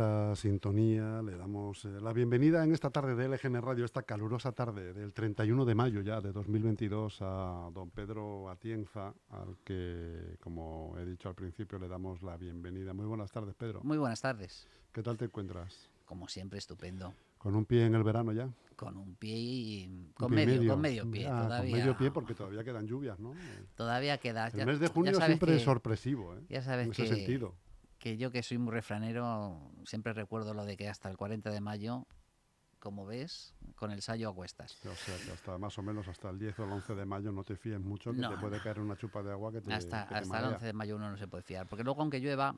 esta sintonía le damos eh, la bienvenida en esta tarde de LGN Radio, esta calurosa tarde del 31 de mayo ya de 2022 a don Pedro Atienza, al que, como he dicho al principio, le damos la bienvenida. Muy buenas tardes, Pedro. Muy buenas tardes. ¿Qué tal te encuentras? Como siempre, estupendo. ¿Con un pie en el verano ya? Con un pie y con, medio, con medio pie. Ah, todavía, Con medio pie porque todavía quedan lluvias, ¿no? Todavía queda. El mes de junio siempre es sorpresivo, ¿eh? Ya sabes en ese que, sentido. Que yo que soy muy refranero, siempre recuerdo lo de que hasta el 40 de mayo, como ves, con el sayo a cuestas. O sea, que hasta más o menos hasta el 10 o el 11 de mayo no te fíes mucho, que No, te puede caer una chupa de agua que te hasta que te hasta el marea. 11 de mayo uno no se puede fiar. Porque luego, aunque llueva,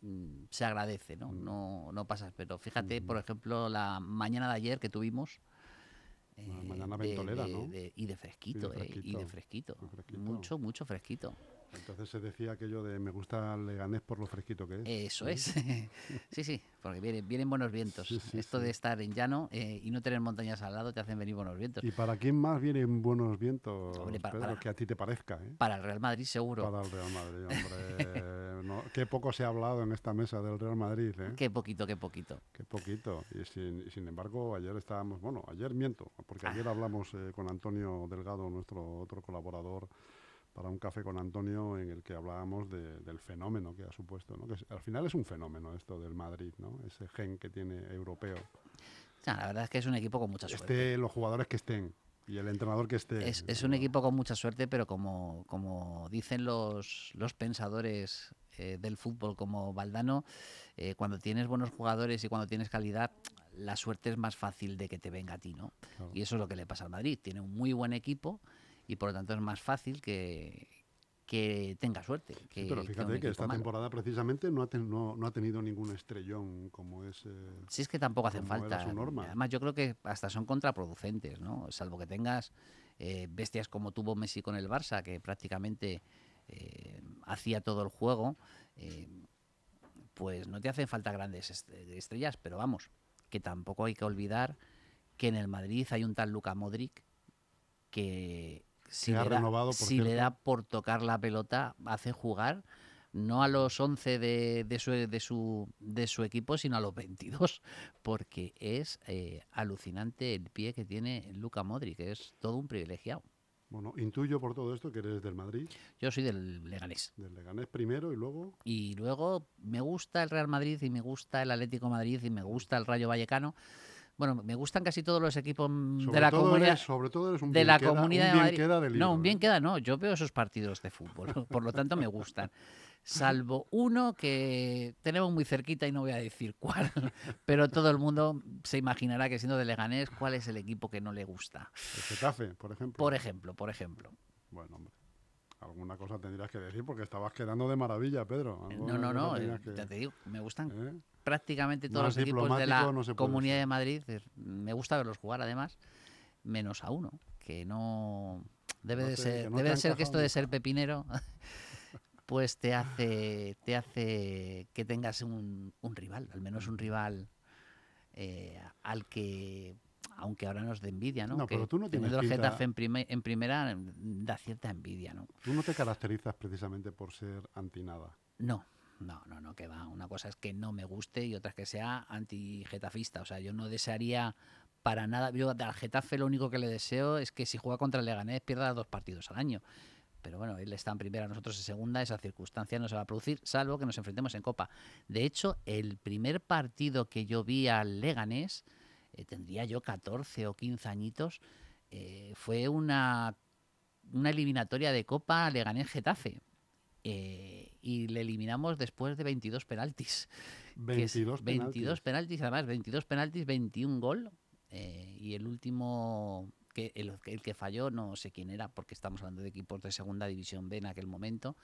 mm, se agradece, ¿no? Mm. No, no pasas. Pero fíjate, Ujú. por ejemplo, la mañana de ayer que tuvimos. Eh, mañana de- ventolera, de- ¿no? de- y de fresquito, ¿eh? Y de fresquito. muy fresquito. Mucho, mucho fresquito. Entonces se decía aquello de me gusta el Leganés por lo fresquito que es. Eso ¿no? es. sí, sí, porque vienen, vienen buenos vientos. Sí, sí, Esto sí. de estar en llano eh, y no tener montañas al lado te hacen venir buenos vientos. ¿Y para quién más vienen buenos vientos, Hombre, para- Pedro? para- Que a ti te parezca, ¿eh? Para el Real Madrid seguro. Para el Real Madrid, hombre. no, qué poco se ha hablado en esta mesa del Real Madrid, ¿eh? Qué poquito, qué poquito. Qué poquito. Y sin, sin embargo, ayer estábamos, bueno, ayer miento, porque ayer hablamos eh, con Antonio Delgado, nuestro otro colaborador, para un café con Antonio en el que hablábamos de- del fenómeno que ha supuesto, ¿no? Que es- al final es un fenómeno esto del Madrid, ¿no? Ese gen que tiene europeo. O sea, la verdad es que es un equipo con mucha suerte. Esté los jugadores que estén y el entrenador que esté. Es, es un equipo con mucha suerte, pero como, como dicen los, los pensadores eh, del fútbol como Valdano, eh, cuando tienes buenos jugadores y cuando tienes calidad, la suerte es más fácil de que te venga a ti, ¿no? Claro. Y eso es lo que le pasa al Madrid. Tiene un muy buen equipo y por lo tanto es más fácil que, que tenga suerte. Que, Sí, pero fíjate que, esta malo. temporada precisamente no ha, ten- no, no ha tenido ningún estrellón como es. eh, Si es que tampoco hacen falta. Además, yo creo que hasta son contraproducentes, ¿no? Salvo que tengas eh, bestias como tuvo Messi con el Barça, que prácticamente eh, hacía todo el juego, eh, pues no te hacen falta grandes est- estrellas, pero vamos, que tampoco hay que olvidar que en el Madrid hay un tal Luka Modric que si, Que ha le da, por si le da por tocar la pelota, hace jugar no a los 11 de, de su, de, su, de su equipo, sino a los 22, porque es eh, alucinante el pie que tiene Luka Modric, es todo un privilegiado. bueno, intuyo por todo esto que eres del Madrid, Yo soy del Leganés. del Leganés primero y luego. Y luego me gusta el Real Madrid y me gusta el Atlético Madrid y me gusta el Rayo Vallecano. Bueno, me gustan casi todos los equipos mm, Sobre de la comunidad. eres, sobre todo eres un de bien la queda- un comunidad de Madrid. queda no, un bien ¿eh? queda no. Yo veo esos partidos de fútbol, por lo tanto me gustan. Salvo uno que tenemos muy cerquita y no voy a decir cuál, pero todo el mundo se imaginará que siendo de Leganés, cuál es el equipo que no le gusta. El Getafe, por ejemplo. Por ejemplo, por ejemplo. Bueno, hombre. Alguna cosa tendrías que decir porque estabas quedando de maravilla, Pedro. No, Alguna no, no, tenías eh, que- ya te digo, me gustan ¿eh? Prácticamente todos Más los equipos de la no Comunidad de Madrid. es- Me gusta verlos jugar además, menos a uno, que no debe No de ser, que debe de ser que esto de ser pepinero pues te hace te hace que tengas un, un rival, al menos un rival eh, al que aunque ahora nos dé envidia, ¿no? No, que pero tú no tienes el Getafe en, prime- en primera mm, da cierta envidia, ¿no? Tú no te caracterizas precisamente por ser anti nada. No, no, no, no, que va. Una cosa es que no me guste y otra es que sea anti-getafista. O sea, yo no desearía para nada. Yo al Getafe lo único que le deseo es que si juega contra el Leganés pierda dos partidos al año. Pero bueno, él está en primera, nosotros en segunda, esa circunstancia no se va a producir, salvo que nos enfrentemos en Copa. De hecho, el primer partido que yo vi al Leganés, eh, tendría yo 14 o 15 añitos, eh, fue una, una eliminatoria de Copa Leganés-Getafe. Eh, y le eliminamos después de 22 penaltis. que es 22 penaltis. 22 penaltis, además, 22 penaltis, 21 gol. eh, y el último, que el, el que falló, no sé quién era, porque estamos hablando de equipos de segunda división B en aquel momento.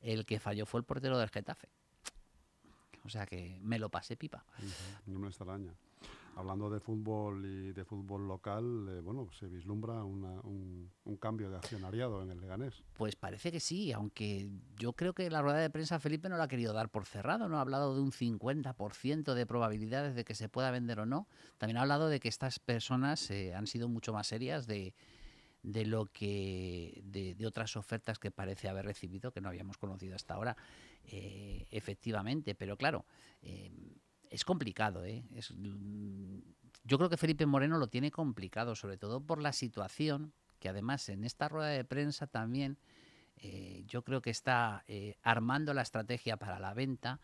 El que falló fue el portero del Getafe. O sea que me lo pasé pipa. Ujú, No me extraña. Hablando de fútbol y de fútbol local, eh, bueno, se vislumbra una- un, un cambio de accionariado en el Leganés. Pues parece que sí, aunque yo creo que la rueda de prensa Felipe no lo ha querido dar por cerrado, no ha hablado de un 50% de probabilidades de que se pueda vender o no. También ha hablado de que estas personas eh, han sido mucho más serias de, de lo que de, de otras ofertas que parece haber recibido que no habíamos conocido hasta ahora, eh, efectivamente. Pero claro, eh, es complicado, ¿eh? mm, yo creo que Felipe Moreno lo tiene complicado, sobre todo por la situación, que además en esta rueda de prensa también eh, yo creo que está eh, armando la estrategia para la venta,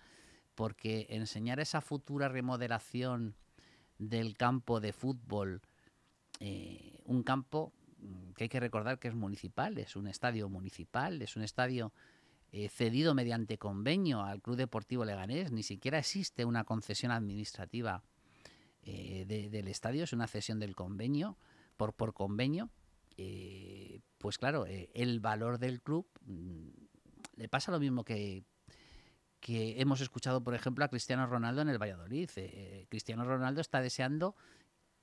porque enseñar esa futura remodelación del campo de fútbol, eh, un campo mm, que hay que recordar que es municipal, es un estadio municipal, es un estadio cedido mediante convenio al Club Deportivo Leganés, ni siquiera existe una concesión administrativa del estadio, es una cesión del convenio, por, por convenio, eh, pues claro, eh, el valor del club mm, le pasa lo mismo que, que hemos escuchado, por ejemplo, a Cristiano Ronaldo en el Valladolid. Eh, Cristiano Ronaldo está deseando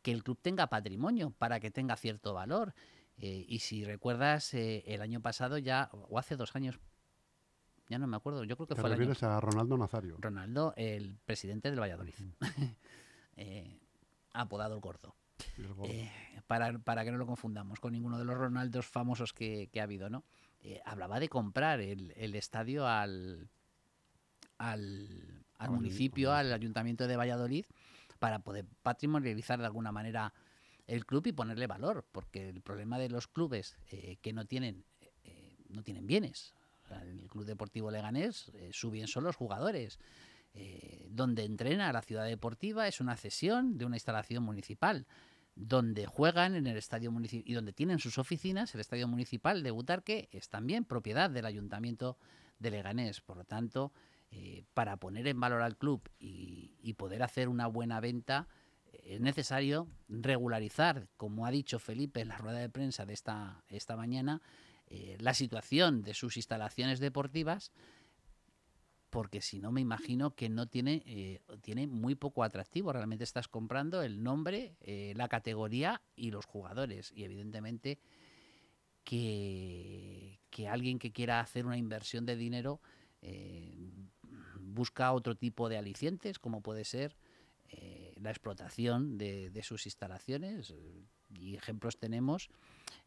que el club tenga patrimonio para que tenga cierto valor. y si recuerdas, el año pasado ya, o hace dos años, ya no me acuerdo, yo creo que fue el año... a Ronaldo Nazario? Ronaldo, el presidente del Valladolid, apodado el Gordo. Eh, para, para, que no lo confundamos con ninguno de los Ronaldos famosos que, ha habido, ¿no? Eh, hablaba de comprar el, estadio al, al, municipio, al ayuntamiento de Valladolid, para poder patrimonializar de alguna manera el club y ponerle valor, porque el problema de los clubes eh, que no tienen, no tienen bienes, el Club Deportivo Leganés, su bien son los jugadores. donde entrena la ciudad deportiva es una cesión de una instalación municipal donde juegan en el estadio municipal y donde tienen sus oficinas, el estadio municipal de Butarque es también propiedad del ayuntamiento de Leganés. Por lo tanto, eh, para poner en valor al club y, poder hacer una buena venta, eh, es necesario regularizar, como ha dicho Felipe en la rueda de prensa de esta, esta mañana, eh, la situación de sus instalaciones deportivas porque si no me imagino que no tiene, eh, tiene muy poco atractivo. Realmente estás comprando el nombre, eh, la categoría y los jugadores. Y evidentemente que, que, alguien que quiera hacer una inversión de dinero busca otro tipo de alicientes, como puede ser la explotación de, de, sus instalaciones. Y ejemplos tenemos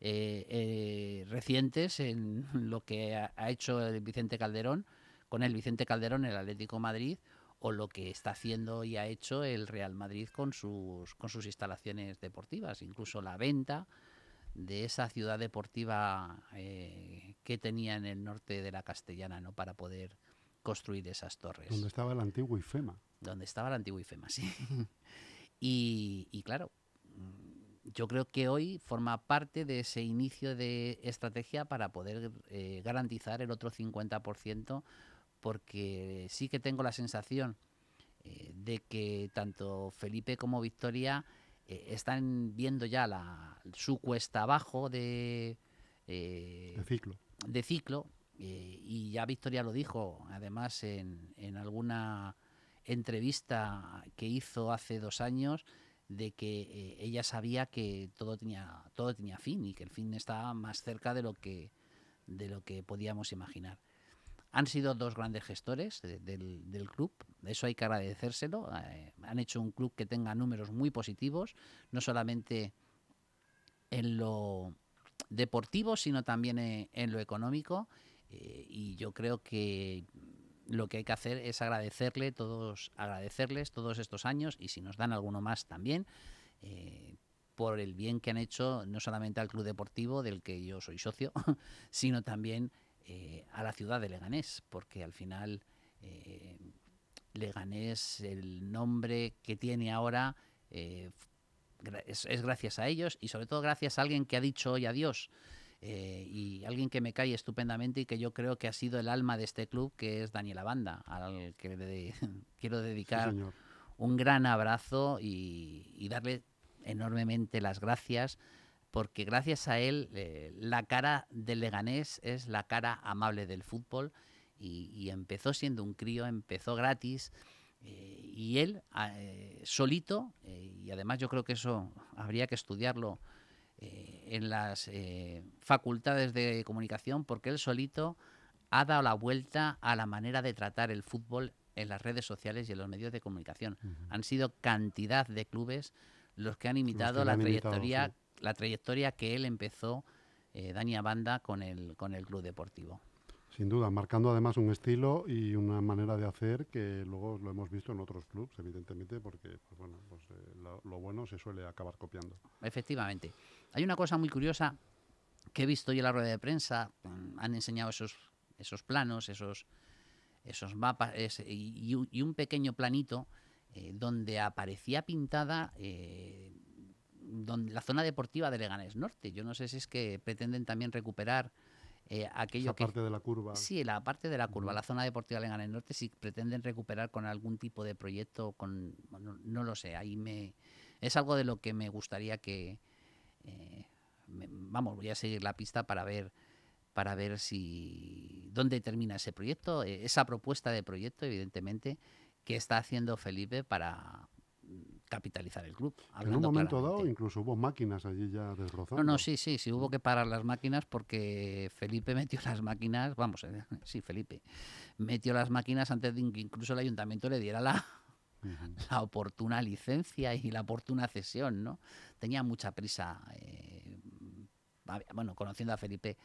recientes en lo que ha hecho el Vicente Calderón con el Vicente Calderón, el Atlético Madrid, o lo que está haciendo y ha hecho el Real Madrid con sus, con sus instalaciones deportivas, incluso la venta de esa ciudad deportiva eh, que tenía en el norte de la Castellana, ¿no? Para poder construir esas torres. Donde estaba el antiguo IFEMA. Donde estaba el antiguo IFEMA, sí. y, claro, mm, yo creo que hoy forma parte de ese inicio de estrategia para poder eh, garantizar el otro 50% porque sí que tengo la sensación eh, de que tanto Felipe como Victoria eh, están viendo ya la, su cuesta abajo de, de ciclo. De ciclo y ya Victoria lo dijo, además en, en alguna entrevista que hizo hace dos años, de que ella sabía que todo tenía todo tenía fin y que el fin estaba más cerca de lo que de lo que podíamos imaginar. Han sido dos grandes gestores del, club, eso hay que agradecérselo. Eh, han hecho un club que tenga números muy positivos, no solamente en lo deportivo, sino también en, lo económico. Eh, y yo creo que lo que hay que hacer es agradecerle todos, agradecerles todos estos años y si nos dan alguno más también. Eh, por el bien que han hecho no solamente al club deportivo del que yo soy socio, sino también eh, a la ciudad de Leganés, porque al final eh, Leganés, el nombre que tiene ahora, eh, es, gracias a ellos y sobre todo gracias a alguien que ha dicho hoy adiós. Y alguien que me cae estupendamente y que yo creo que ha sido el alma de este club, que es Daniela Banda, al que le quiero dedicar un gran abrazo y darle enormemente las gracias porque gracias a él eh, la cara del Leganés es la cara amable del fútbol y, empezó siendo un crío, empezó gratis eh, y él eh, solito, y además yo creo que eso habría que estudiarlo en las facultades de comunicación, porque él solito ha dado la vuelta a la manera de tratar el fútbol en las redes sociales y en los medios de comunicación. Han sido cantidad de clubes los que han imitado la trayectoria la trayectoria que él empezó, eh, Dani Abanda, con el, con el club deportivo. Sin duda, marcando además un estilo y una manera de hacer que luego lo hemos visto en otros clubes, evidentemente, porque pues bueno, pues, eh, lo, bueno se suele acabar copiando. Efectivamente. Hay una cosa muy curiosa que he visto yo en la rueda de prensa. Han enseñado esos, esos planos, esos, esos mapas y un pequeño planito eh, donde aparecía pintada eh, donde, la zona deportiva de Leganés Norte. Yo no sé si es que pretenden también recuperar eh, aquello Esa que... parte de la curva. Sí, la parte de la curva, la zona deportiva de Leganés Norte, si pretenden recuperar con algún tipo de proyecto, con no lo sé, ahí me es algo de lo que me gustaría que eh, me- vamos, voy a seguir la pista para ver para ver si dónde termina ese proyecto, eh, esa propuesta de proyecto, evidentemente, que está haciendo Felipe para capitalizar el club. En un momento dado incluso hubo máquinas allí ya desbrozando. No, no, sí, sí, sí, hubo que parar las máquinas porque Felipe metió las máquinas, vamos, eh, sí, Felipe, metió las máquinas antes de que incluso el ayuntamiento le diera la, la oportuna licencia y la oportuna cesión, ¿no? Tenía mucha prisa. eh, bueno, conociendo a Felipe,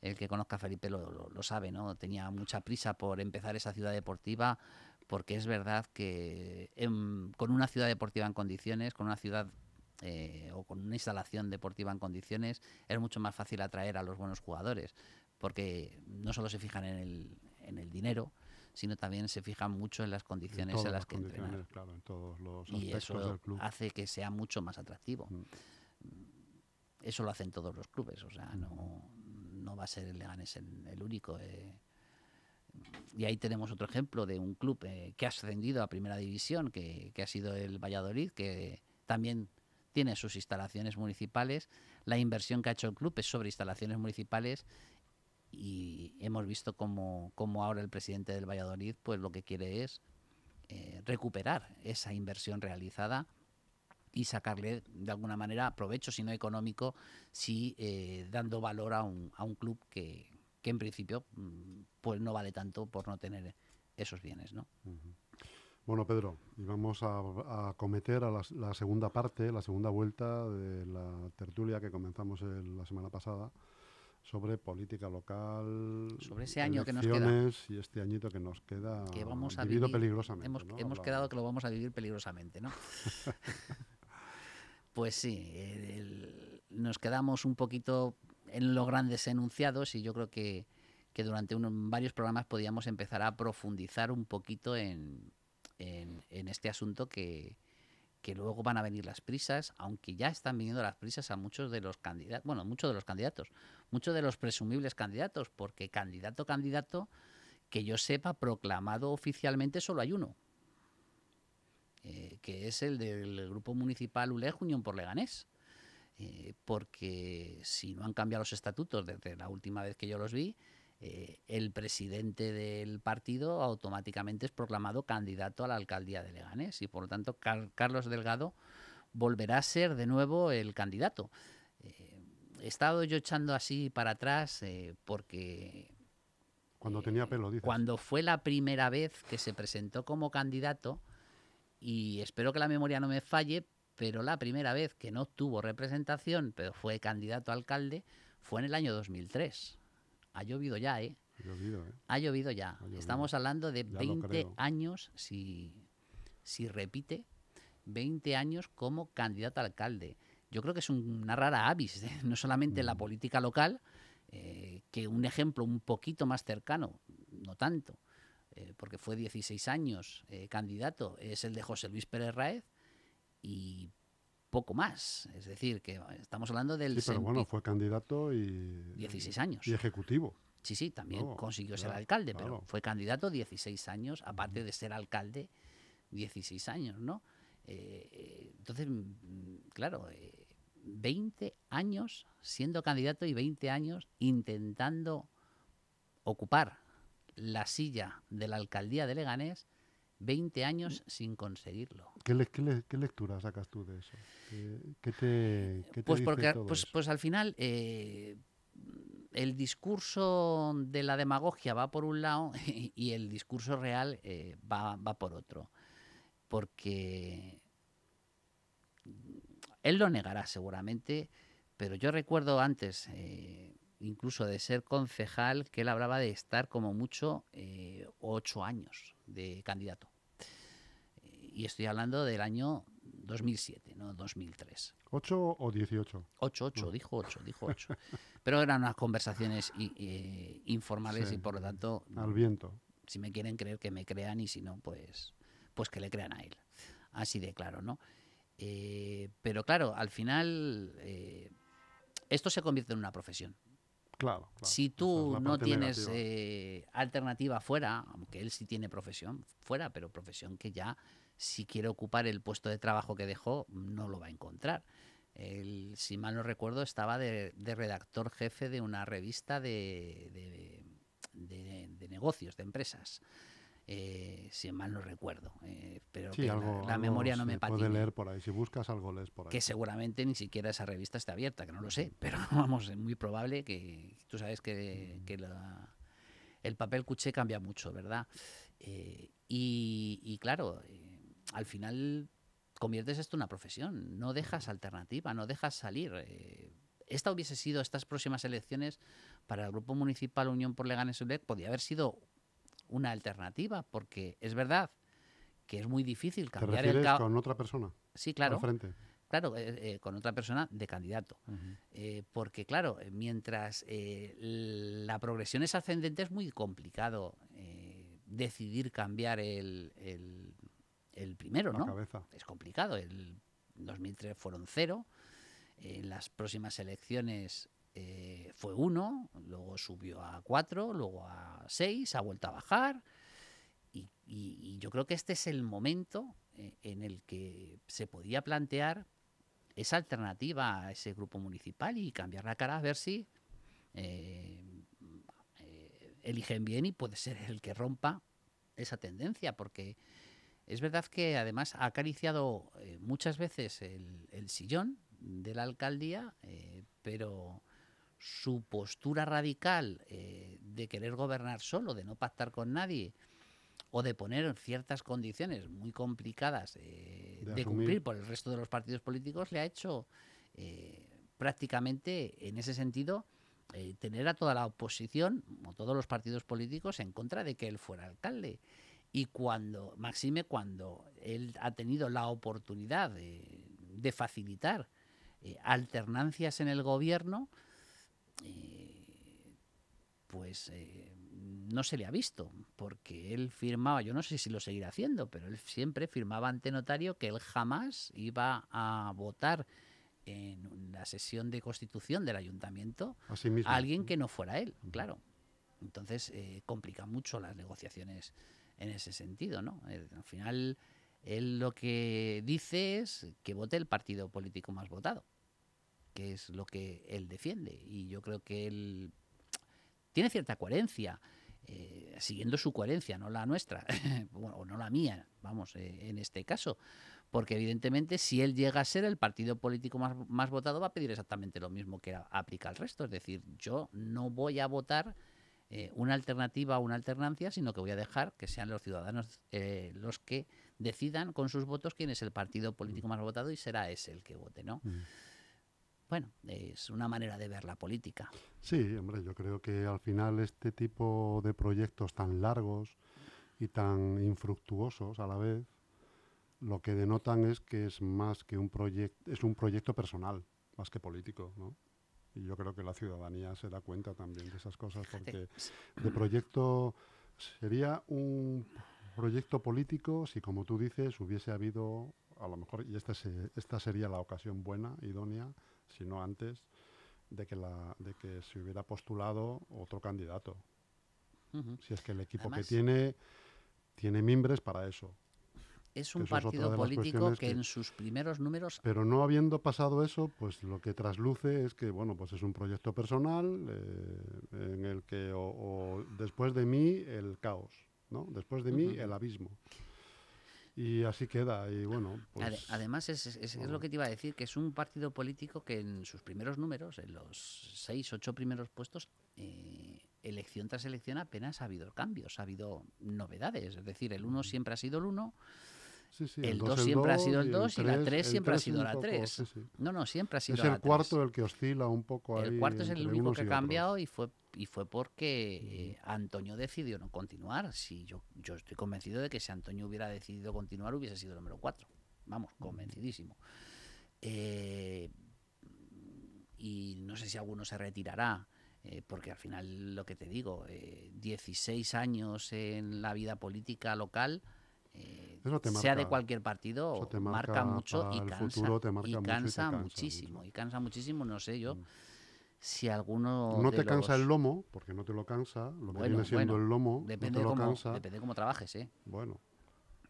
el que conozca a Felipe lo, lo- lo sabe, ¿no? Tenía mucha prisa por empezar esa ciudad deportiva, porque es verdad que em, con una ciudad deportiva en condiciones, con una ciudad eh, o con una instalación deportiva en condiciones, es mucho más fácil atraer a los buenos jugadores, porque no solo se fijan en el, en el dinero, sino también se fijan mucho en las En condiciones en las las que entrenan condiciones, claro, en todos los y eso del club. hace que sea mucho más atractivo. Mm. Eso lo hacen todos los clubes, o sea, no, no va a ser el Leganés el, el único. eh. Y ahí tenemos otro ejemplo de un club eh, que ha ascendido a Primera División, que, que ha sido el Valladolid, que también tiene sus instalaciones municipales. La inversión que ha hecho el club es sobre instalaciones municipales y hemos visto como, como ahora el presidente del Valladolid pues lo que quiere es eh, recuperar esa inversión realizada y sacarle de alguna manera provecho, si no económico, sí eh, dando valor a un, a un club que, que en principio mm, pues no vale tanto por no tener esos bienes, ¿no? Bueno, Pedro, y vamos a, a acometer a la, la segunda parte, la segunda vuelta de la tertulia que comenzamos el- la semana pasada sobre política local, Sobre ese año que nos queda. y este añito que nos queda Que vamos a vivido vivir- peligrosamente. Hemos, ¿no? hemos quedado que lo vamos a vivir peligrosamente, ¿no? pues sí, el- el- nos quedamos un poquito en los grandes enunciados y yo creo que, que durante unos, varios programas podíamos empezar a profundizar un poquito en, en- en este asunto que, que luego van a venir las prisas, aunque ya están viniendo las prisas a muchos de los candidatos, bueno, muchos de los candidatos, muchos de los presumibles candidatos, porque candidato, candidato, que yo sepa, proclamado oficialmente solo hay uno, eh, que es el del Grupo Municipal ULEG Unión por Leganés. Eh, porque si no han cambiado los estatutos desde la última vez que yo los vi, eh, el presidente del partido automáticamente es proclamado candidato a la alcaldía de Leganés y por lo tanto Car- Carlos Delgado volverá a ser de nuevo el candidato. Eh, he estado yo echando así para atrás porque Cuando tenía pelo, dices. cuando fue la primera vez que se presentó como candidato, y espero que la memoria no me falle, pero la primera vez que no tuvo representación, pero fue candidato a alcalde, fue en el año 2003. Ha llovido ya, ¿eh? Ha llovido, ¿eh? Ha llovido ya. llovido. Estamos hablando de Ya lo 20 creo. años, si, si repite, 20 años como candidato a alcalde. Yo creo que es una rara avis, ¿eh? no solamente en la Mm. política local, eh, que un ejemplo un poquito más cercano, no tanto, eh, porque fue 16 años candidato, es el de José Luis Pérez Raez y poco más. Es decir, que estamos hablando del Sí, pero bueno, fue candidato y, 16 años. y ejecutivo. Sí, sí, también No, consiguió ser alcalde, pero claro. fue candidato 16 años, aparte de ser alcalde 16 años, ¿no? Eh, eh, entonces, mm, claro, eh, 20 años siendo candidato y 20 años intentando ocupar la silla de la alcaldía de Leganés, 20 años sin conseguirlo. ¿Qué, le- qué le- qué lectura sacas tú de eso? ¿Qué, qué te, qué te Pues dice porque todo pues, eso? pues al final eh, el discurso de la demagogia va por un lado y el discurso real eh, va, va por otro. Porque él lo negará seguramente, pero yo recuerdo antes, eh, incluso de ser concejal, que él hablaba de estar como mucho eh, ocho años de candidato. Y estoy hablando del año 2007, no 2003. ¿8 o 18? 8, 8, dijo 8, dijo 8. Pero eran unas conversaciones eh, informales y por lo tanto... Al viento. Si me quieren creer, que me crean y si no, pues, pues que le crean a él. Así de claro, ¿no? Eh, pero claro, al final eh, esto se convierte en una profesión. Claro, Si tú no tienes alternativa fuera, aunque él sí tiene profesión fuera, pero profesión que ya si quiere ocupar el puesto de trabajo que dejó, no lo va a encontrar. Él, si mal no recuerdo, estaba de, redactor jefe de una revista de, negocios, de empresas. Eh, si mal no recuerdo, eh, pero la, memoria no me patina. Puede leer por ahí, si buscas algo lees por ahí. Que seguramente ni siquiera esa revista está abierta, que no lo sé, pero vamos, es muy probable que tú sabes que, el papel cuché cambia mucho, ¿verdad? Eh, y, claro, al final conviertes esto en una profesión, no dejas alternativa, no dejas salir. Eh, esta hubiese sido, estas próximas elecciones para el Grupo Municipal Unión por Leganes ULEC, podría haber sido una alternativa, porque es verdad que es muy difícil cambiar ¿Te el con otra persona? Sí, claro. Frente. Claro, eh, eh, con otra persona de candidato. porque, claro, mientras la progresión es ascendente, es muy complicado decidir cambiar el, el primero, ¿no? Es complicado. El 2003 fueron cero. En las próximas elecciones eh, fue uno, luego subió a cuatro, luego a seis, ha vuelto a bajar. Y, yo creo que este es el momento eh, en el que se podía plantear esa alternativa a ese grupo municipal y cambiar la cara a ver si eh, eligen bien y puede ser el que rompa esa tendencia, porque es verdad que además ha acariciado muchas veces el, sillón de la alcaldía, pero su postura radical eh, de querer gobernar solo, de no pactar con nadie, o de poner ciertas condiciones muy complicadas de, cumplir por el resto de los partidos políticos, le ha hecho prácticamente en ese sentido tener a toda la oposición o todos los partidos políticos en contra de que él fuera alcalde. Y cuando, Maxime, cuando él ha tenido la oportunidad de, facilitar eh, alternancias en el gobierno, eh, pues eh, no se le ha visto, porque él firmaba, yo no sé si lo seguirá haciendo, pero él siempre firmaba ante notario que él jamás iba a votar en la sesión de constitución del ayuntamiento a alguien que no fuera él, claro. Entonces complica mucho las negociaciones en ese sentido, ¿no? Eh, al final, él lo que dice es que vote el partido político más votado, que es lo que él defiende. Y yo creo que él tiene cierta coherencia, eh, siguiendo su coherencia, no la nuestra, o no la mía, vamos, eh, en este caso. Porque evidentemente si él llega a ser el partido político más, más votado va a pedir exactamente lo mismo que aplica al resto. Es decir, yo no voy a votar eh, una alternativa o una alternancia, sino que voy a dejar que sean los ciudadanos eh, los que decidan con sus votos quién es el partido político más votado y será ese el que vote, ¿no? Mm. Bueno, es una manera de ver la política. Sí, hombre, yo creo que al final este tipo de proyectos tan largos y tan infructuosos a la vez, lo que denotan es que es más que un proyecto, es un proyecto personal, más que político, ¿no? Y yo creo que la ciudadanía se da cuenta también de esas cosas, porque de proyecto sería un proyecto político si, como tú dices, hubiese habido, a lo mejor, y esta, esta sería la ocasión buena, idónea, si no antes, de que, la, de que se hubiera postulado otro candidato. Si es que el equipo que tiene tiene mimbres para eso es un partido político que, en sus primeros números... Pero no habiendo pasado eso, pues lo que trasluce es que, bueno, pues es un proyecto personal eh, en el que, o, después de mí, el caos, ¿no? Después de mí, el abismo. Y así queda, y bueno... Pues, además, es, lo que te iba a decir, que es un partido político que en sus primeros números, en los seis, ocho primeros puestos, eh, elección tras elección apenas ha habido cambios, ha habido novedades. Es decir, el uno siempre ha sido el uno el 2 siempre ha sido el 2 y, la 3 siempre ha sido la 3. No, no, siempre ha sido es la 3. Es el cuarto el que oscila un poco ahí. El cuarto es el único que ha cambiado y fue, y fue porque eh, Antonio decidió no continuar. Si yo, yo estoy convencido de que si Antonio hubiera decidido continuar hubiese sido el número 4. Vamos, convencidísimo. Eh, y no sé si alguno se retirará. Eh, porque al final lo que te digo, 16 años en la vida política local, sea de cualquier partido, marca, mucho y cansa, y cansa, muchísimo, y cansa muchísimo, no sé yo. Mm. Si alguno. No te cansa el lomo, porque no te lo cansa, lo que viene siendo el lomo, depende no te lo cansa. Depende cómo trabajes, ¿eh? Bueno.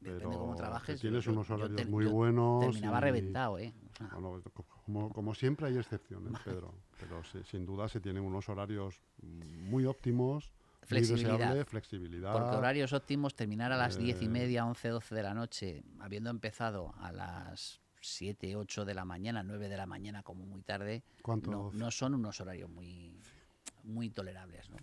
Depende cómo trabajes. Tienes unos horarios muy buenos. Terminaba reventado, ¿eh? como, como, siempre hay excepciones, Pedro. Pero sin duda se tienen unos horarios muy óptimos Flexibilidad. flexibilidad. Porque horarios óptimos, terminar a las diez y eh. media, 11, 12 de la noche, habiendo empezado a las 7, 8 de la mañana, 9 de la mañana como muy tarde, no, no, son unos horarios muy, muy tolerables. ¿no?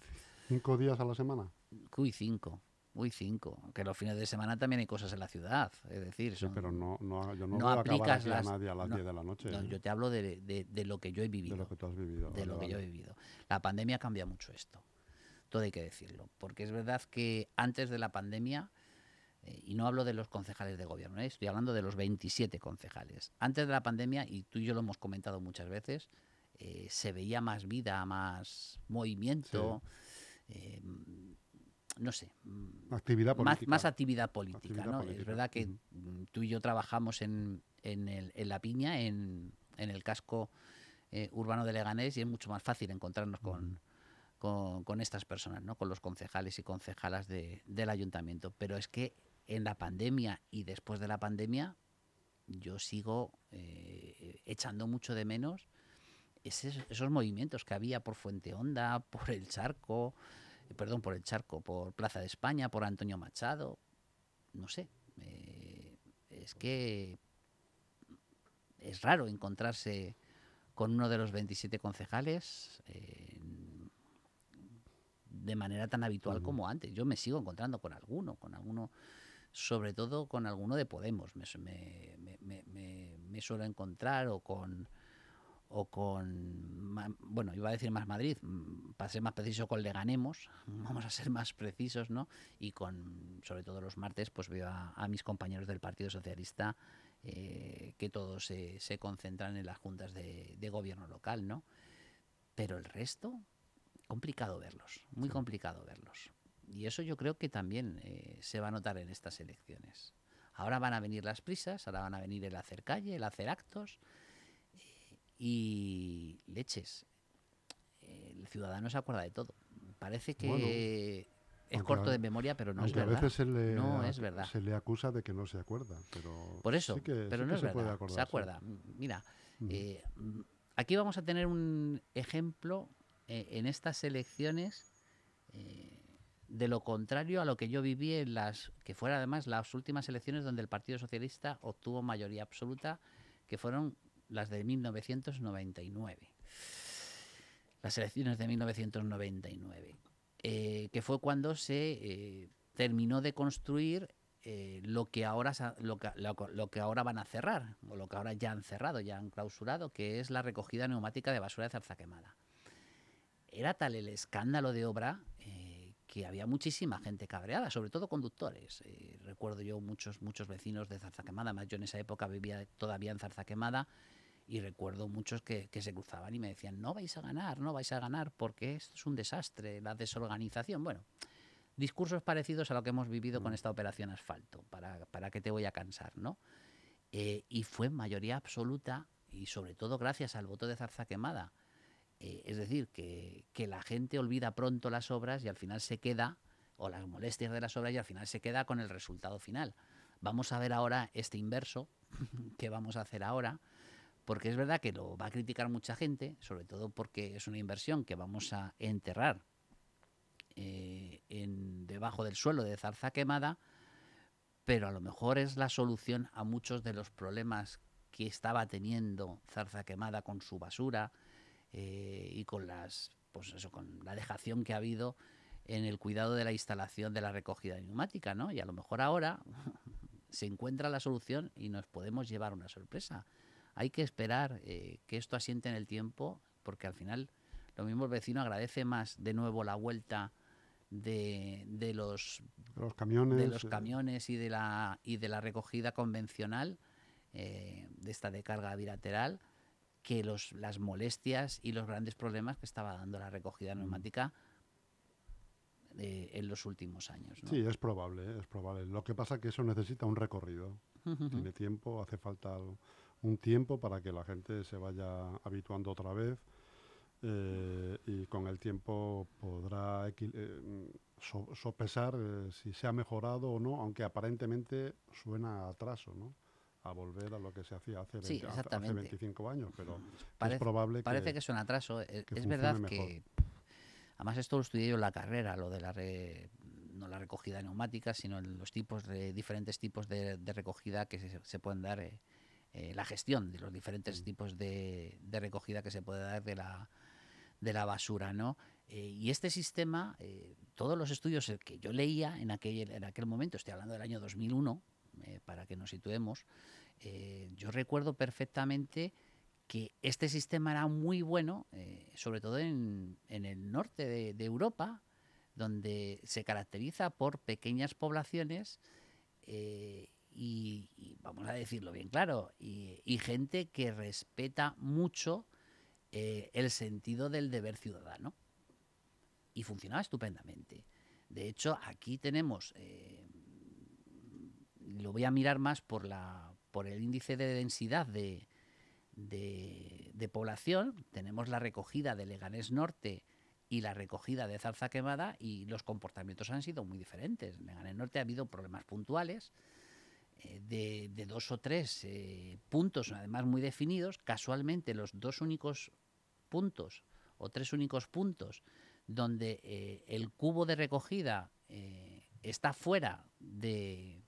¿Cinco días a la semana? Uy, cinco. Uy, cinco. Que los fines de semana también hay cosas en la ciudad. Es decir, sí, pero no, no, yo no, no aplicas a nadie a las 10 de la noche. No, ¿eh? yo te hablo de, de, de, lo que yo he vivido. De lo que tú has vivido. De lo que yo he vivido. La pandemia cambia mucho esto todo hay que decirlo, porque es verdad que antes de la pandemia, y no hablo de los concejales de gobierno, ¿eh? estoy hablando de los 27 concejales, antes de la pandemia, y tú y yo lo hemos comentado muchas veces, eh, se veía más vida, más movimiento, no sé, actividad política. Más, actividad política. ¿no? Es verdad que tú y yo trabajamos en, en, la piña, en, el casco urbano de Leganés, y es mucho más fácil encontrarnos con con, estas personas, ¿no? con los concejales y concejalas del ayuntamiento. Pero es que en la pandemia y después de la pandemia yo sigo eh, echando mucho de menos esos movimientos que había por Fuente Honda, por el Charco, eh, perdón, por el Charco, por Plaza de España, por Antonio Machado, no sé, eh, es que es raro encontrarse con uno de los 27 concejales de manera tan habitual como antes. Yo me sigo encontrando con alguno, con alguno, sobre todo con alguno de Podemos. Me, me, me, me suelo encontrar o con o con, bueno, iba a decir más Madrid, mm, para ser más preciso con Leganemos, vamos a ser más precisos, ¿no? Y con, sobre todo los martes, pues veo a, mis compañeros del Partido Socialista eh, que todos se, se, concentran en las juntas de, de, gobierno local, ¿no? Pero el resto, complicado verlos, muy complicado verlos. Y eso yo creo que también eh, se va a notar en estas elecciones. Ahora van a venir las prisas, ahora van a venir el hacer calle, el hacer actos y leches. el ciudadano se acuerda de todo. Parece que es corto de memoria, pero no es verdad. A veces se le, no es verdad. se le acusa de que no se acuerda, pero por eso, que, pero no es verdad. Se acuerda. Mira, eh, aquí vamos a tener un ejemplo eh, en estas elecciones eh, de lo contrario a lo que yo viví en las que fueron además las últimas elecciones donde el Partido Socialista obtuvo mayoría absoluta, que fueron las de 1999. Las elecciones de 1999, eh, que fue cuando se terminó de construir lo que ahora lo que, lo, que, ahora van a cerrar o lo que ahora ya han cerrado, ya han clausurado, que es la recogida neumática de basura de zarza quemada era tal el escándalo de obra eh, que había muchísima gente cabreada, sobre todo conductores. Eh, recuerdo yo muchos, muchos vecinos de Zarzaquemada, además yo en esa época vivía todavía en Zarzaquemada y recuerdo muchos que, se cruzaban y me decían, no vais a ganar, no vais a ganar porque esto es un desastre, la desorganización. Bueno, discursos parecidos a lo que hemos vivido con mm. esta operación asfalto, para, para qué te voy a cansar, ¿no? Eh, y fue mayoría absoluta y sobre todo gracias al voto de Zarzaquemada eh, es decir, que, la gente olvida pronto las obras y al final se queda, o las molestias de las obras y al final se queda con el resultado final. Vamos a ver ahora este inverso que vamos a hacer ahora, porque es verdad que lo va a criticar mucha gente, sobre todo porque es una inversión que vamos a enterrar eh, en, debajo del suelo de zarza quemada, pero a lo mejor es la solución a muchos de los problemas que estaba teniendo zarza quemada con su basura, eh, y con las pues eso, con la dejación que ha habido en el cuidado de la instalación de la recogida neumática, ¿no? Y a lo mejor ahora se encuentra la solución y nos podemos llevar una sorpresa. Hay que esperar eh, que esto asiente en el tiempo, porque al final lo mismo el vecino agradece más de nuevo la vuelta de, de los, los camiones, de los eh, camiones y de la y de la recogida convencional eh, de esta de carga bilateral que los, las molestias y los grandes problemas que estaba dando la recogida Mm. neumática eh, en los últimos años. ¿no? Sí, es probable, ¿eh? es probable. Lo que pasa es que eso necesita un recorrido. Tiene tiempo, hace falta al- un tiempo para que la gente se vaya habituando otra vez eh, y con el tiempo podrá eh, so- sopesar eh, si se ha mejorado o no, aunque aparentemente suena a atraso, ¿no? A volver a lo que se hacía hace, Sí, 20 hace- hace exactamente. 25 años, pero Parece- es probable. Parece que es un atraso. Que es verdad funcione que, además esto lo estudié yo en la carrera, lo de la re- no la recogida neumática, sino en los tipos de diferentes tipos de, de recogida que se, se pueden dar, eh, eh, la gestión de los diferentes Mm. tipos de, de recogida que se puede dar de la, de la basura, ¿no? Eh, y este sistema, eh, todos los estudios eh, que yo leía en aquel, en aquel momento, estoy hablando del año 2001, eh, para que nos situemos, eh, yo recuerdo perfectamente que este sistema era muy bueno, eh, sobre todo en, el norte de, Europa, donde se caracteriza por pequeñas poblaciones eh, y, vamos a decirlo bien claro, y, gente que respeta mucho el sentido del deber ciudadano. Y funcionaba estupendamente. De hecho, aquí tenemos, lo voy a mirar más por, la, por el índice de densidad de, población, tenemos la recogida de Leganés Norte y la recogida de Zarza Quemada y los comportamientos han sido muy diferentes. En Leganés Norte ha habido problemas puntuales eh, de, dos o tres eh, puntos, además muy definidos. Casualmente los dos únicos puntos o tres únicos puntos donde eh, el cubo de recogida está fuera de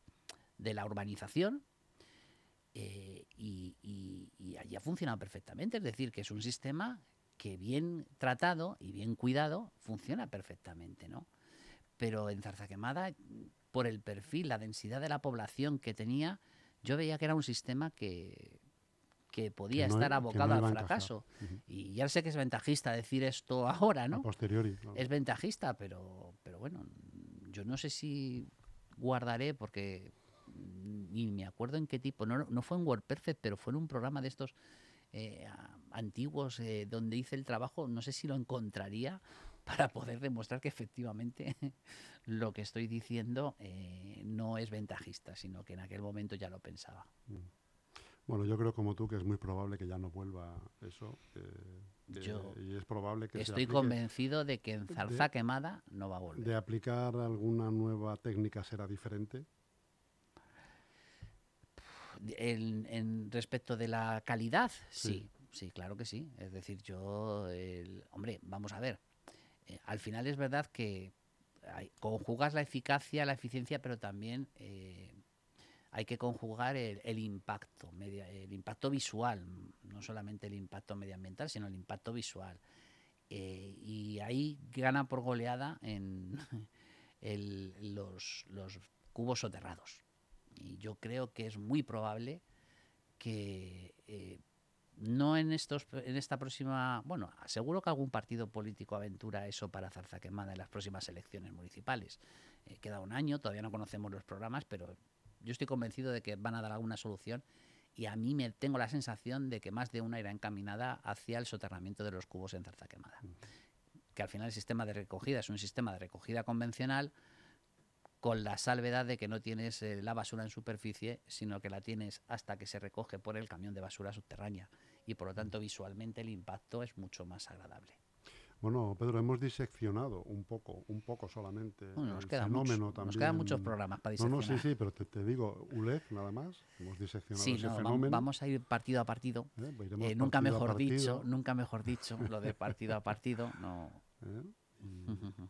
la urbanización, eh, y, y, y, allí ha funcionado perfectamente. Es decir, que es un sistema que bien tratado y bien cuidado funciona perfectamente, ¿no? Pero en Zarza Quemada, por el perfil, la densidad de la población que tenía, yo veía que era un sistema que, que podía Que no estar abocado no al fracaso. Y ya sé que es ventajista decir esto ahora, A ¿no? posteriori. claro. Es ventajista, pero, pero bueno, yo no sé si guardaré porque ni me acuerdo en qué tipo, no, no fue en WordPerfect, pero fue en un programa de estos eh, antiguos eh, donde hice el trabajo, no sé si lo encontraría para poder demostrar que efectivamente lo que estoy diciendo eh, no es ventajista, sino que en aquel momento ya lo pensaba. Bueno, yo creo como tú que es muy probable que ya no vuelva eso. eh, Yo y es probable que Estoy convencido de que en de- zarza quemada no va a volver. de aplicar alguna nueva técnica será diferente. En, en respecto de la calidad, Sí. sí. sí, claro que sí. Es decir, yo, el- hombre, vamos a ver. eh, al final es verdad que hay- conjugas la eficacia, la eficiencia, pero también eh, hay que conjugar el, el impacto, media- el impacto visual, no solamente el impacto medioambiental, sino el impacto visual. Eh, y ahí gana por goleada en el- los, los cubos soterrados. Y yo creo que es muy probable que eh, no en estos en esta próxima, bueno, seguro que algún partido político aventura eso para zarza quemada en las próximas elecciones municipales. Eh, queda un año, todavía no conocemos los programas, pero yo estoy convencido de que van a dar alguna solución y a mí me tengo la sensación de que más de una irá encaminada hacia el soterramiento de los cubos en zarza quemada. Que al final el sistema de recogida es un sistema de recogida convencional con la salvedad de que no tienes eh, la basura en superficie, sino que la tienes hasta que se recoge por el camión de basura subterránea. Y por lo tanto, visualmente el impacto es mucho más agradable. Bueno, Pedro, hemos diseccionado un poco, un poco solamente Bueno, nos, el quedan fenómeno también. nos quedan muchos programas para No, no, diseccionar. sí, sí, pero te, te digo, ULED nada más, hemos diseccionado Sí, ese no, fenómeno. vamos a ir partido a partido. ¿eh? Iremos Eh, nunca partido mejor dicho, nunca mejor dicho, lo de partido a partido, no. ¿eh?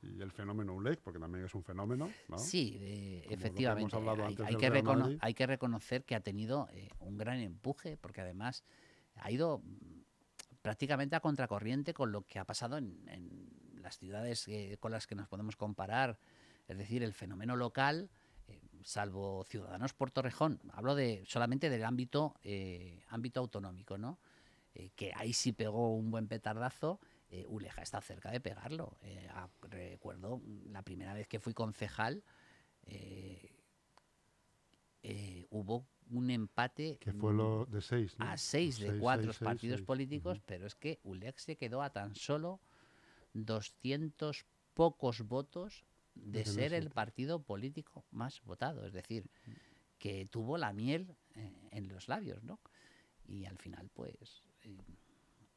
Y, y el fenómeno ULED, porque también es un fenómeno, ¿no? Sí, eh, efectivamente. hemos hablado Hay, antes hay que hay que reconocer que ha tenido eh, un gran empuje, porque además ha ido mm, prácticamente a contracorriente con lo que ha pasado en, en las ciudades eh, con las que nos podemos comparar. Es decir, el fenómeno local eh, salvo Ciudadanos por Torrejón, hablo de solamente del ámbito, eh, ámbito autonómico, ¿no? Eh, que ahí sí pegó un buen petardazo. Eh, Uleja está cerca de pegarlo. recuerdo la primera vez que fui concejal, hubo un empate que fue lo de seis, a seis de cuatro partidos políticos, pero es que Ulex se quedó a tan solo 200 pocos votos de ser el partido político más votado, es decir, que tuvo la miel eh, en los labios, ¿no? Y al final, pues, eh,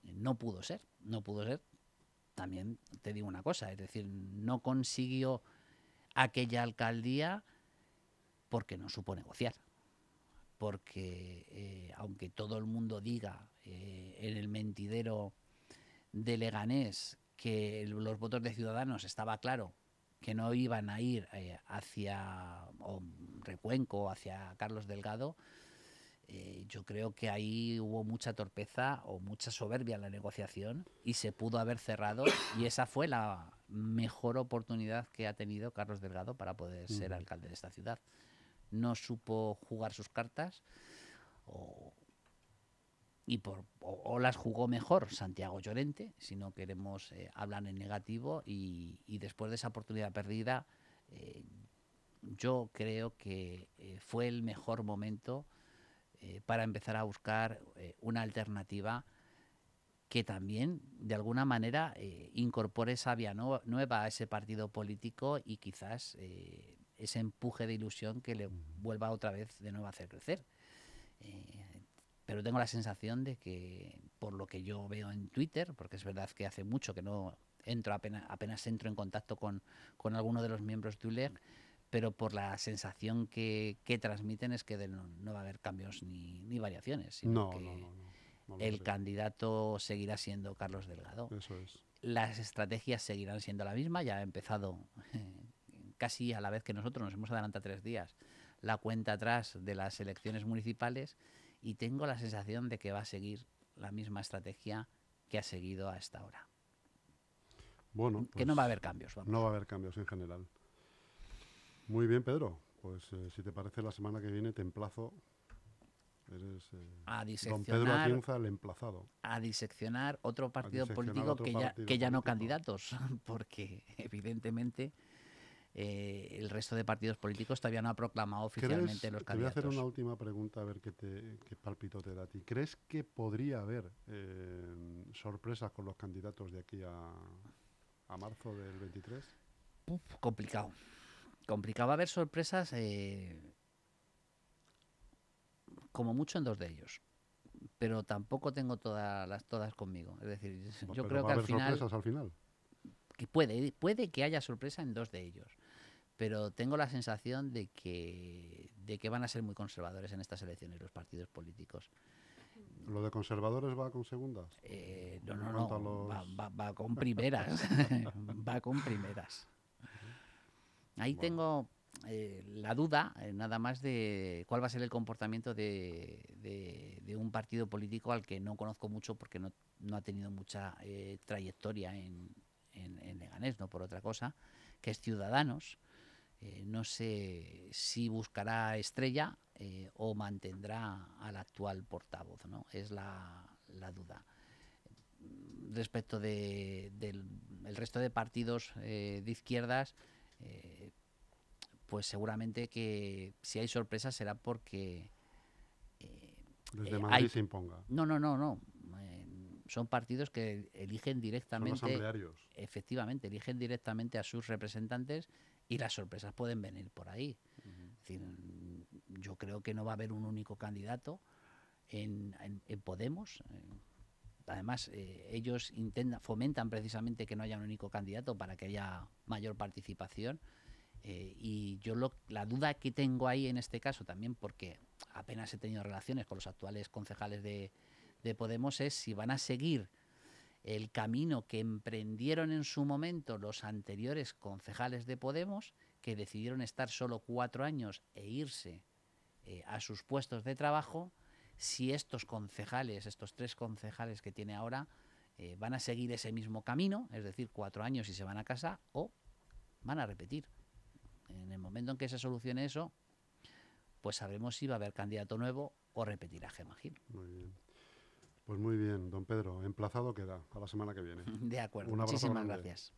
no pudo ser, no pudo ser. También te digo una cosa, es decir, no consiguió aquella alcaldía porque no supo negociar. Porque eh, aunque todo el mundo diga en el mentidero de Leganés que los votos de Ciudadanos estaba claro que no iban a ir eh, hacia o Recuenco, hacia Carlos Delgado, eh, yo creo que ahí hubo mucha torpeza o mucha soberbia en la negociación y se pudo haber cerrado y esa fue la mejor oportunidad que ha tenido Carlos Delgado para poder ser alcalde de esta ciudad. No supo jugar sus cartas o, y por, o, las jugó mejor Santiago Llorente, si no queremos eh, hablar en negativo, y, después de esa oportunidad perdida, eh, yo creo que fue el mejor momento para empezar a buscar una alternativa que también, de alguna manera, incorpore esa vía nueva a ese partido político y quizás ese empuje de ilusión que le vuelva otra vez de nuevo a hacer crecer. Pero tengo la sensación de que por lo que yo veo en Twitter, porque es verdad que hace mucho que no entro apenas, apenas entro en contacto con, con alguno de los miembros de ULEG, pero por la sensación que, que transmiten es que no, va a haber cambios ni, ni variaciones, sino que el candidato seguirá siendo Carlos Delgado. Eso es. Las estrategias seguirán siendo la misma, ya ha empezado casi a la vez que nosotros, nos hemos adelantado tres días, la cuenta atrás de las elecciones municipales y tengo la sensación de que va a seguir la misma estrategia que ha seguido a esta hora. Bueno, que no va a haber cambios. No va a haber cambios en general. Muy bien, Pedro. Pues eh, si te parece, la semana que viene te emplazo. Eres eh, a don Pedro Atienza, el emplazado. A diseccionar otro partido político que, ya, que ya no candidatos, porque evidentemente eh, el resto de partidos políticos todavía no ha proclamado oficialmente los candidatos. Te voy a hacer una última pregunta a ver qué, te, qué palpito te da a ti. ¿Crees que podría haber eh, sorpresas con los candidatos de aquí a, a marzo del 23? complicado. Complicado. Va a haber sorpresas eh, como mucho en dos de ellos. Pero tampoco tengo todas las todas conmigo. Es decir, yo creo que al final, sorpresas al final. Que puede, puede que haya sorpresa en dos de ellos pero tengo la sensación de que, de que van a ser muy conservadores en estas elecciones los partidos políticos. ¿Lo de conservadores va con segundas? Eh, no, no, no, va, con primeras, va con primeras. Ahí tengo eh, la duda, eh, nada más, de cuál va a ser el comportamiento de, de, un partido político al que no conozco mucho porque no, no ha tenido mucha trayectoria en, en, en Leganés, no por otra cosa, que es Ciudadanos eh, no sé si buscará estrella eh, o mantendrá al actual portavoz, ¿no? Es la, duda. Respecto del resto de partidos eh, de izquierdas, pues seguramente que si hay sorpresas será porque... Desde Madrid se imponga. No, no, no, no. son partidos que eligen directamente... Efectivamente, eligen directamente a sus representantes y las sorpresas pueden venir por ahí. yo creo que no va a haber un único candidato en, Podemos. Eh, además, eh, ellos intentan, fomentan precisamente que no haya un único candidato para que haya mayor participación. Eh, y yo la duda que tengo ahí en este caso también, porque apenas he tenido relaciones con los actuales concejales de, de Podemos, es si van a seguir el camino que emprendieron en su momento los anteriores concejales de Podemos, que decidieron estar solo cuatro años e irse eh, a sus puestos de trabajo, si estos concejales, estos tres concejales que tiene ahora, eh, van a seguir ese mismo camino, es decir, cuatro años y se van a casa, o van a repetir. En el momento en que se solucione eso, pues sabremos si va a haber candidato nuevo o repetirá Gemma Gil. Muy bien. Pues muy bien, don Pedro, emplazado queda a la semana que viene. De acuerdo, Un muchísimas grande. gracias.